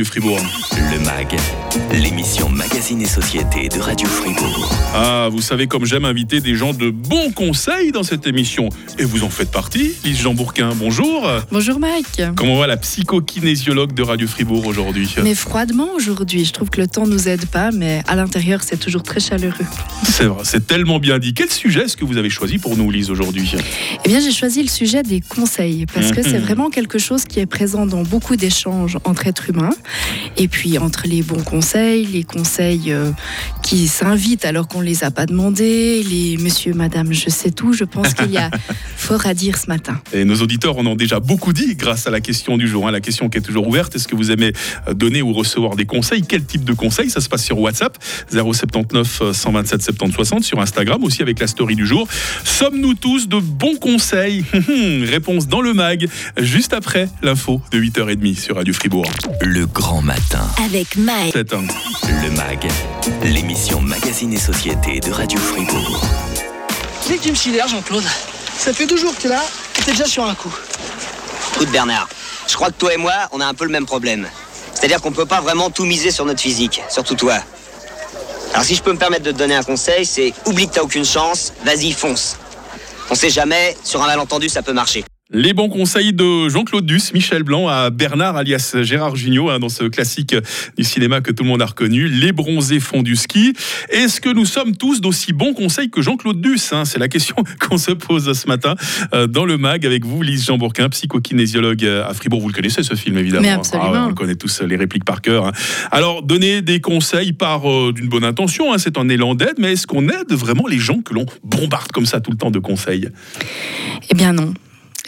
du Fribourg. Le MAG, l'émission Magazine et Société de Radio Fribourg. Ah, vous savez comme j'aime inviter des gens de bons conseils dans cette émission. Et vous en faites partie, Lise Jean Bourquin, bonjour. Bonjour Mike. Comment va la psychokinésiologue de Radio Fribourg aujourd'hui Mais froidement aujourd'hui, je trouve que le temps nous aide pas, mais à l'intérieur c'est toujours très chaleureux. C'est vrai, c'est tellement bien dit. Quel sujet est-ce que vous avez choisi pour nous, Lise, aujourd'hui Eh bien, j'ai choisi le sujet des conseils, parce que c'est vraiment quelque chose qui est présent dans beaucoup d'échanges entre êtres humains. Et puis entre les bons conseils, les conseils euh, qui s'invitent alors qu'on ne les a pas demandés, les monsieur, madame, je sais tout, je pense qu'il y a fort à dire ce matin. Et nos auditeurs en ont déjà beaucoup dit grâce à la question du jour. hein. La question qui est toujours ouverte, est-ce que vous aimez euh, donner ou recevoir des conseils? Quel type de conseils? Ça se passe sur WhatsApp, 079 euh, 127 70 60, sur Instagram aussi avec la story du jour. Sommes-nous tous de bons conseils? Réponse dans le mag, juste après l'info de 8h30 sur Radio Fribourg. Le grand matin. Avec Mike. Le MAG, l'émission Magazine et Société de Radio Fribourg. C'est que tu me sidères, Jean-Claude. Ça fait deux jours que t'es là, et t'es déjà sur un coup. Écoute Bernard, je crois que toi et moi, on a un peu le même problème. C'est-à-dire qu'on peut pas vraiment tout miser sur notre physique, surtout toi. Alors si je peux me permettre de te donner un conseil, c'est oublie que t'as aucune chance, vas-y fonce. On sait jamais, sur un malentendu ça peut marcher. Les bons conseils de Jean-Claude Duss, Michel Blanc à Bernard alias Gérard Jugnot hein, dans ce classique du cinéma que tout le monde a reconnu, Les bronzés font du ski. Est-ce que nous sommes tous d'aussi bons conseils que Jean-Claude Duss hein? C'est la question qu'on se pose ce matin euh, dans le mag avec vous, Lise Jean Bourquin, psychokinésiologue à Fribourg. Vous le connaissez ce film évidemment. Mais hein? absolument. ouais, on le connaît tous les répliques par cœur. Alors, donner des conseils par euh, d'une bonne intention, hein, c'est un élan d'aide, mais est-ce qu'on aide vraiment les gens que l'on bombarde comme ça tout le temps de conseils? Eh bien non.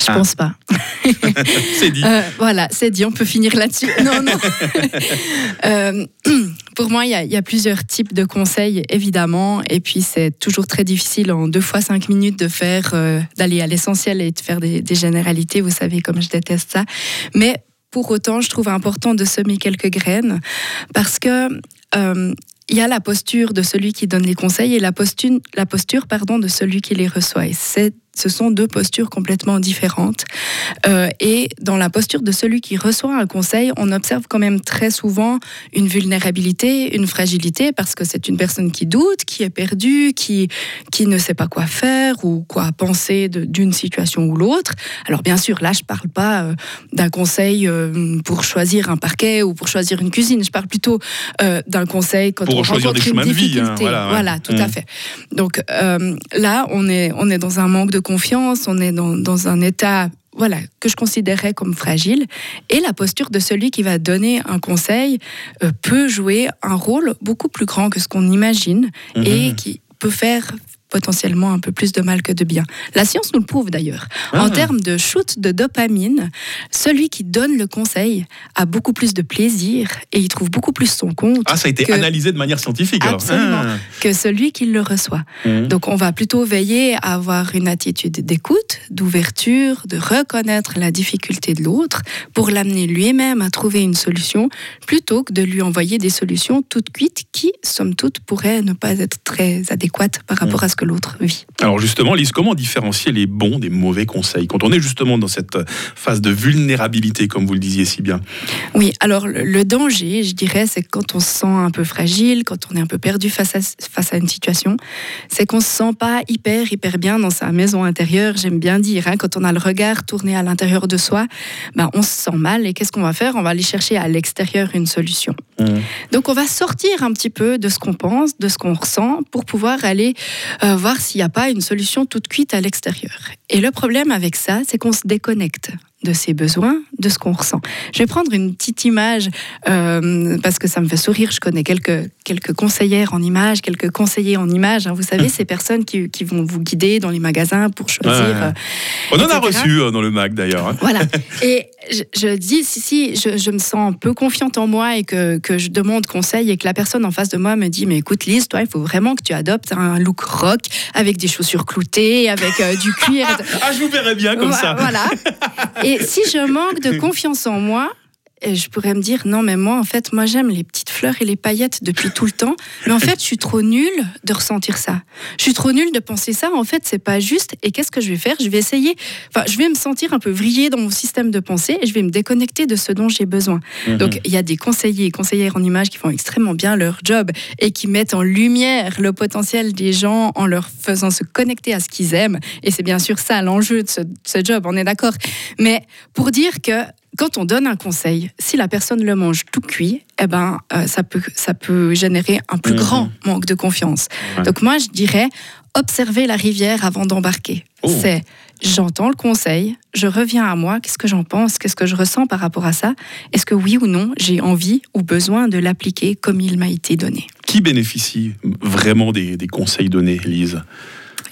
Je Ah. pense pas. C'est dit. Euh, voilà, c'est dit, on peut finir là-dessus. Non, non. Euh, pour moi, il y, a- il y a plusieurs types de conseils, évidemment. Et puis, c'est toujours très difficile en deux fois cinq minutes de faire, euh, d'aller à l'essentiel et de faire des, des généralités. Vous savez comme je déteste ça. Mais pour autant, je trouve important de semer quelques graines parce que euh, il y a la posture de celui qui donne les conseils et la posture, la posture pardon, de celui qui les reçoit. Et c'est- ce sont deux postures complètement différentes. Euh, et dans la posture de celui qui reçoit un conseil, on observe quand même très souvent une vulnérabilité, une fragilité, parce que c'est une personne qui doute, qui est perdue, qui, qui ne sait pas quoi faire ou quoi penser d'une situation ou l'autre. Alors bien sûr, là, je parle pas euh, d'un conseil euh, pour choisir un parquet ou pour choisir une cuisine. Je parle plutôt d'un conseil quand Pour on choisir rencontre des chemins une de vie, hein, difficulté. voilà, ouais. tout à Mm. fait. Donc là, on est, on est dans un manque de confiance, on est dans, dans un état voilà, que je considérais comme fragile. Et la posture de celui qui va donner un conseil euh, peut jouer un rôle beaucoup plus grand que ce qu'on imagine et Mhm. qui peut faire potentiellement un peu plus de mal que de bien. La science nous le prouve d'ailleurs. Ah. En termes de shoot de dopamine, celui qui donne le conseil a beaucoup plus de plaisir et il trouve beaucoup plus son compte Ah, ça a été que- analysé de manière scientifique. alors. Absolument. que celui qui le reçoit. Ah. Mhm. Donc on va plutôt veiller à avoir une attitude d'écoute, d'ouverture, de reconnaître la difficulté de l'autre pour l'amener lui-même à trouver une solution plutôt que de lui envoyer des solutions toutes cuites qui, somme toute, pourraient ne pas être très adéquates par rapport à ce que l'autre vit. Alors justement, Lise, comment différencier les bons des mauvais conseils quand on est justement dans cette phase de vulnérabilité, comme vous le disiez si bien? Oui, alors le, danger, je dirais, c'est quand on se sent un peu fragile, quand on est un peu perdu face à, face à une situation, c'est qu'on se sent pas hyper, hyper bien dans sa maison intérieure, j'aime bien dire. hein. quand on a le regard tourné à l'intérieur de soi, ben, on se sent mal et qu'est-ce qu'on va faire? On va aller chercher à l'extérieur une solution. Donc on va sortir un petit peu de ce qu'on pense, de ce qu'on ressent, pour pouvoir aller euh, voir s'il n'y a pas une solution toute cuite à l'extérieur. Et le problème avec ça, c'est qu'on se déconnecte de ses besoins, de ce qu'on ressent. Je vais prendre une petite image euh, parce que ça me fait sourire. Je connais quelques, quelques conseillères en images, quelques conseillers en images. hein. Vous savez, ces personnes qui, qui vont vous guider dans les magasins pour choisir. Ouais. euh, On en a etc. reçu euh, dans le MAC d'ailleurs. hein. voilà. Et je, je dis, si, si, je, je me sens peu confiante en moi et que, que je demande conseil et que la personne en face de moi me dit, mais écoute Lise, toi, il faut vraiment que tu adoptes un look rock avec des chaussures cloutées, avec euh, du cuir. Ah, je vous verrais bien comme ça. Voilà. Et si je manque de confiance en moi, et je pourrais me dire non mais moi en fait moi j'aime les petites fleurs et les paillettes depuis tout le temps. Mais en fait je suis trop nulle de ressentir ça. Je suis trop nulle de penser ça. En fait c'est pas juste. Et qu'est-ce que je vais faire? Je vais essayer. Enfin je vais me sentir un peu vrillée dans mon système de pensée et je vais me déconnecter de ce dont j'ai besoin. Mhm. donc il y a des conseillers et conseillères en images qui font extrêmement bien leur job et qui mettent en lumière le potentiel des gens en leur faisant se connecter à ce qu'ils aiment. Et c'est bien sûr ça l'enjeu de ce, de ce job on est d'accord. Mais pour dire que quand on donne un conseil, si la personne le mange tout cuit, eh ben, euh, ça, peut, ça peut générer un plus Mhm. grand manque de confiance. Ouais. Donc moi, je dirais, observer la rivière avant d'embarquer. Oh. C'est, j'entends le conseil, je reviens à moi, qu'est-ce que j'en pense, qu'est-ce que je ressens par rapport à ça Est-ce que oui ou non, j'ai envie ou besoin de l'appliquer comme il m'a été donné Qui bénéficie vraiment des, des conseils donnés, Lise?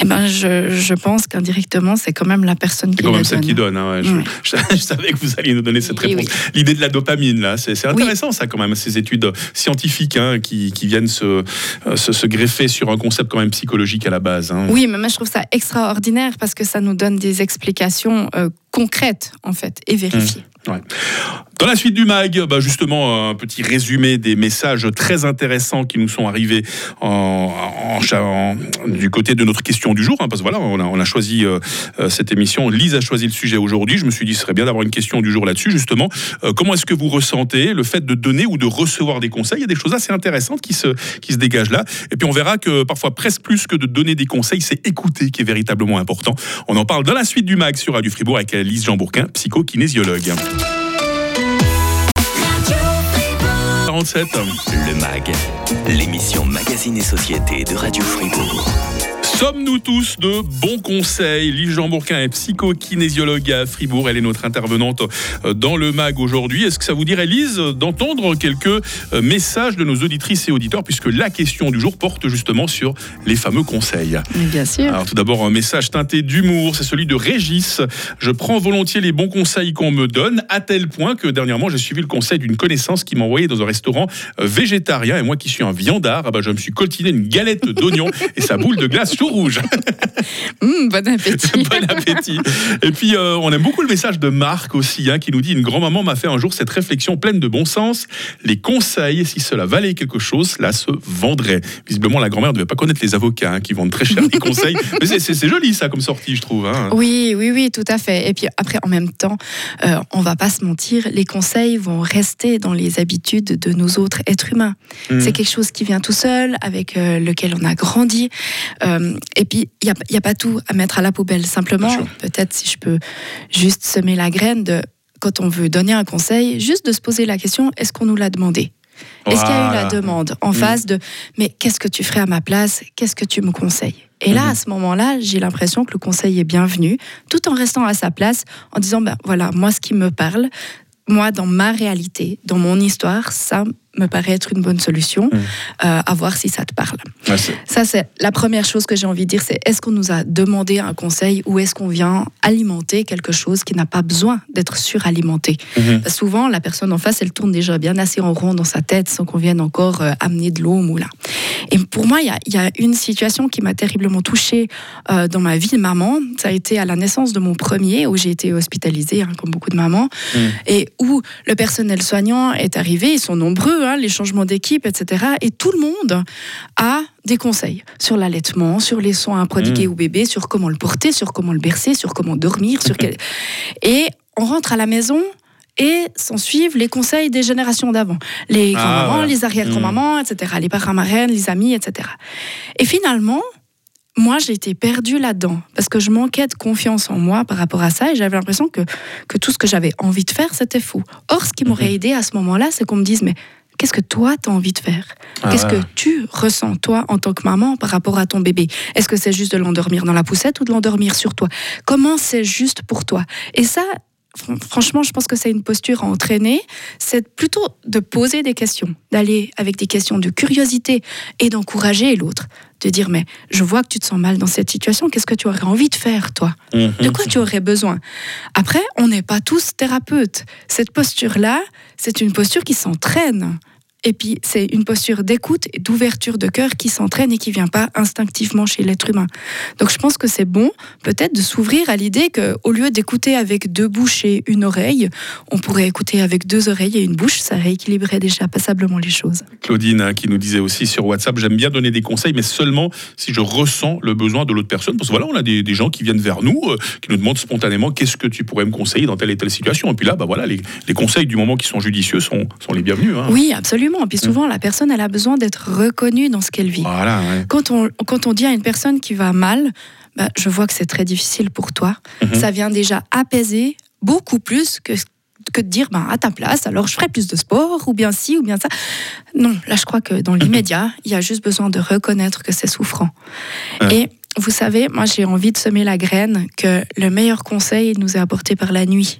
Eh ben, je, je pense qu'indirectement, c'est quand même la personne qui C'est quand même celle qui donne. hein, ouais. Je, Ouais. je- je savais que vous alliez nous donner cette Oui, réponse. L'idée de la dopamine, là, c'est Oui. intéressant, ça, quand même, ces études scientifiques hein, qui, qui viennent se, euh, se, se greffer sur un concept quand même psychologique à la base. hein. Oui, mais moi je trouve ça extraordinaire parce que ça nous donne des explications euh, concrètes en fait et vérifiées. Dans la suite du mag, bah, justement, un petit résumé des messages très intéressants qui nous sont arrivés en, du côté de notre question du jour. hein, parce que voilà, on a, on a choisi euh, euh, cette émission. Lise a choisi le sujet aujourd'hui. Je me suis dit, ce serait bien d'avoir une question du jour là-dessus, justement. Euh, comment est-ce que vous ressentez le fait de donner ou de recevoir des conseils? Il y a des choses assez intéressantes qui se, qui se dégagent là. Et puis on verra que parfois, presque plus que de donner des conseils, c'est écouter qui est véritablement important. On en parle dans la suite du mag sur Radio Fribourg avec Lise Jean-Bourquin, psycho-kinésiologue. 47. Le MAG, l'émission Magazine et Société de Radio Fribourg. Sommes-nous tous de bons conseils? Lise Jean Bourquin est psycho-kinésiologue à Fribourg. Elle est notre intervenante euh, dans le MAG aujourd'hui. Est-ce que ça vous dirait, Lise, d'entendre quelques euh, messages de nos auditrices et auditeurs, puisque la question du jour porte justement sur les fameux conseils? Bien sûr. alors tout d'abord un message teinté d'humour, c'est celui de Régis. Je prends volontiers les bons conseils qu'on me donne, à tel point que dernièrement j'ai suivi le conseil d'une connaissance qui m'a envoyé dans un restaurant euh, végétarien et moi qui suis un viandard, bah, je me suis coltiné une galette d'oignon et sa boule de glace tout rouge. Hum, bon appétit. bon appétit. Et puis euh, on aime beaucoup le message de Marc aussi, hein, qui nous dit une grand-maman m'a fait un jour cette réflexion pleine de bon sens. Les conseils, si cela valait quelque chose, cela se vendrait. Visiblement la grand-mère ne devait pas connaître les avocats hein, qui vendent très cher les conseils. Mais c'est- joli ça comme sortie, je trouve. hein. Oui, oui, oui, tout à fait. Et puis après, en même temps, euh, on va pas se mentir, les conseils vont rester dans les habitudes de nos autres êtres humains. Mhm. C'est quelque chose qui vient tout seul, avec euh, lequel on a grandi. Euh, et puis, il n'y a, y a pas tout à mettre à la poubelle. Simplement, peut-être si je peux juste semer la graine de, quand on veut donner un conseil, juste de se poser la question, est-ce qu'on nous l'a demandé? Est-ce qu'il y a eu la demande en Mhm. face de mais qu'est-ce que tu ferais à ma place? Qu'est-ce que tu me conseilles? Et là, Mhm. à ce moment-là, j'ai l'impression que le conseil est bienvenu, tout en restant à sa place, en disant ben voilà, moi, ce qui me parle, moi, dans ma réalité, dans mon histoire, ça me paraît être une bonne solution. Mhm. Euh, à voir si ça te parle. Ouais, Ça, c'est la première chose que j'ai envie de dire, c'est est-ce qu'on nous a demandé un conseil ou est-ce qu'on vient alimenter quelque chose qui n'a pas besoin d'être suralimenté? Que Souvent, la personne en face, elle tourne déjà bien assez en rond dans sa tête sans qu'on vienne encore euh, amener de l'eau au moulin. Et pour moi, il y a, il y a une situation qui m'a terriblement touchée euh, dans ma vie de maman. Ça a été à la naissance de mon premier, où j'ai été hospitalisée, hein, comme beaucoup de mamans, Mhm. et où le personnel soignant est arrivé. Ils sont nombreux, hein, les changements d'équipe, etc. Et tout le monde a des conseils sur l'allaitement, sur les soins à prodiguer Mhm. au bébé, sur comment le porter, sur comment le bercer, sur comment dormir, sur quel... Et on rentre à la maison et s'en suivent les conseils des générations d'avant. Les Ah, grands-mamans, voilà. les arrière-grands-mamans, etc. Les parents-marraines, les amis, etc. Et finalement, moi, j'ai été perdue là-dedans parce que je manquais de confiance en moi par rapport à ça et j'avais l'impression que, que tout ce que j'avais envie de faire, c'était fou. Or, ce qui m'aurait aidé à ce moment-là, c'est qu'on me dise, mais qu'est-ce que toi, tu as envie de faire? Ah Qu'est-ce ouais. que tu ressens, toi, en tant que maman, par rapport à ton bébé? Est-ce que c'est juste de l'endormir dans la poussette ou de l'endormir sur toi? Comment c'est juste pour toi? Et ça, franchement, je pense que c'est une posture à entraîner. C'est plutôt de poser des questions, d'aller avec des questions de curiosité et d'encourager l'autre. De dire, mais je vois que tu te sens mal dans cette situation, qu'est-ce que tu aurais envie de faire, toi? Mhm. de quoi tu aurais besoin? Après, on n'est pas tous thérapeutes. Cette posture-là, c'est une posture qui s'entraîne. Et puis, c'est une posture d'écoute et d'ouverture de cœur qui s'entraîne et qui vient pas instinctivement chez l'être humain. Donc, je pense que c'est bon, peut-être, de s'ouvrir à l'idée qu'au lieu d'écouter avec deux bouches et une oreille, on pourrait écouter avec deux oreilles et une bouche. Ça rééquilibrerait déjà passablement les choses. Claudine, hein, qui nous disait aussi sur WhatsApp, j'aime bien donner des conseils, mais seulement si je ressens le besoin de l'autre personne. Parce que voilà, on a des, gens qui viennent vers nous, euh, qui nous demandent spontanément qu'est-ce que tu pourrais me conseiller dans telle et telle situation? Et puis là, bah voilà, les, conseils du moment qui sont judicieux sont, sont les bienvenus. Hein. Oui, absolument. Et puis souvent, la personne, elle a besoin d'être reconnue dans ce qu'elle vit. quand, on, quand on dit à une personne qui va mal, bah, je vois que c'est très difficile pour toi. Mhm. Ça vient déjà apaiser beaucoup plus que que de dire bah, à ta place, alors je ferai plus de sport, ou bien ci, ou bien ça. Non, là je crois que dans l'immédiat, il y a juste besoin de reconnaître que c'est souffrant. Et vous savez, moi j'ai envie de semer la graine que le meilleur conseil nous est apporté par la nuit.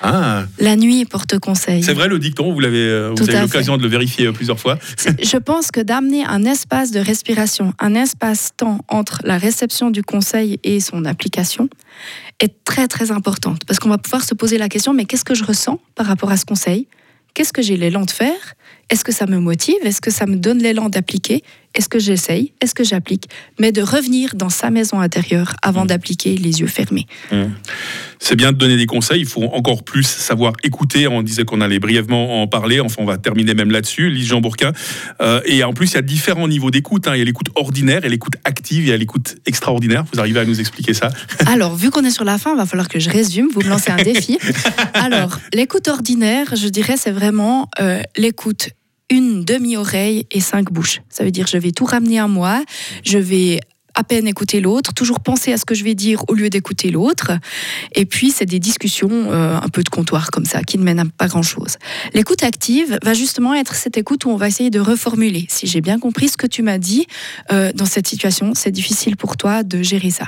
Ah. La nuit porte conseil. C'est vrai le dicton, vous, l'avez, euh, vous avez l'occasion de le vérifier euh, plusieurs fois. Je pense que d'amener un espace de respiration, un espace-temps entre la réception du conseil et son application est très très importante. Parce qu'on va pouvoir se poser la question, mais qu'est-ce que je ressens par rapport à ce conseil? Qu'est-ce que j'ai l'élan de faire Est-ce que ça me motive? Est-ce que ça me donne l'élan d'appliquer? Est-ce que j'essaye? Est-ce que j'applique? Mais de revenir dans sa maison intérieure avant mmh. d'appliquer les yeux fermés. Mmh c'est bien de donner des conseils. Il faut encore plus savoir écouter. On disait qu'on allait brièvement en parler. Enfin, on va terminer même là-dessus. Lise Jean Bourquin. Euh, et en plus, il y a différents niveaux d'écoute. Hein. Il y a l'écoute ordinaire et l'écoute active. Il y a l'écoute extraordinaire. Vous arrivez à nous expliquer ça? Alors, vu qu'on est sur la fin, il va falloir que je résume. Vous me lancez un défi. Alors, l'écoute ordinaire, je dirais, c'est vraiment euh, l'écoute une demi-oreille et cinq bouches. Ça veut dire je vais tout ramener à moi, je vais à peine écouter l'autre, toujours penser à ce que je vais dire au lieu d'écouter l'autre. Et puis, c'est des discussions euh, un peu de comptoir comme ça, qui ne mènent à pas grand-chose. L'écoute active va justement être cette écoute où on va essayer de reformuler. Si j'ai bien compris ce que tu m'as dit, euh, dans cette situation, c'est difficile pour toi de gérer ça.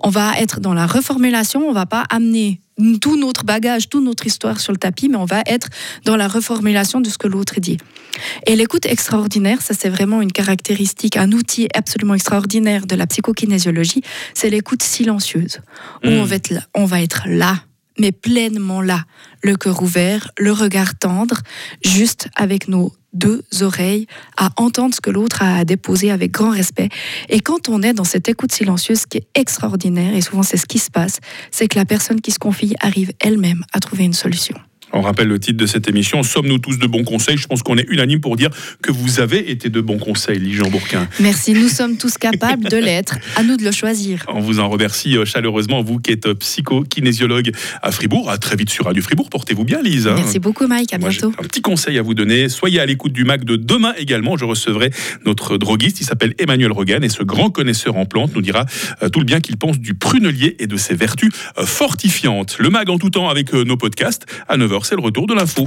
On va être dans la reformulation, on va pas amener tout notre bagage, toute notre histoire sur le tapis, mais on va être dans la reformulation de ce que l'autre dit. Et l'écoute extraordinaire, ça c'est vraiment une caractéristique, un outil absolument extraordinaire de la psychokinésiologie, c'est l'écoute silencieuse, où on, hmm. va être là, on va être là, mais pleinement là, le cœur ouvert, le regard tendre, juste avec nos deux oreilles à entendre ce que l'autre a à déposer avec grand respect. Et quand on est dans cette écoute silencieuse, qui est extraordinaire, et souvent c'est ce qui se passe, c'est que la personne qui se confie arrive elle-même à trouver une solution. On rappelle le titre de cette émission. Sommes-nous tous de bons conseils? Je pense qu'on est unanime pour dire que vous avez été de bons conseils, Jean Bourquin. Merci, nous sommes tous capables de l'être. À nous de le choisir. On vous en remercie euh, chaleureusement, vous qui êtes euh, psycho-kinésiologue à Fribourg. À très vite sur Radio Fribourg. Portez-vous bien, Lise. Merci beaucoup, Mike. À bientôt. un petit conseil à vous donner. Soyez à l'écoute du MAC de demain également. Je recevrai notre droguiste. Il s'appelle Emmanuel Rogan et ce grand connaisseur en plantes nous dira euh, tout le bien qu'il pense du prunelier et de ses vertus fortifiantes. Le MAG en tout temps avec nos podcasts. À 9h, c'est le retour de l'info.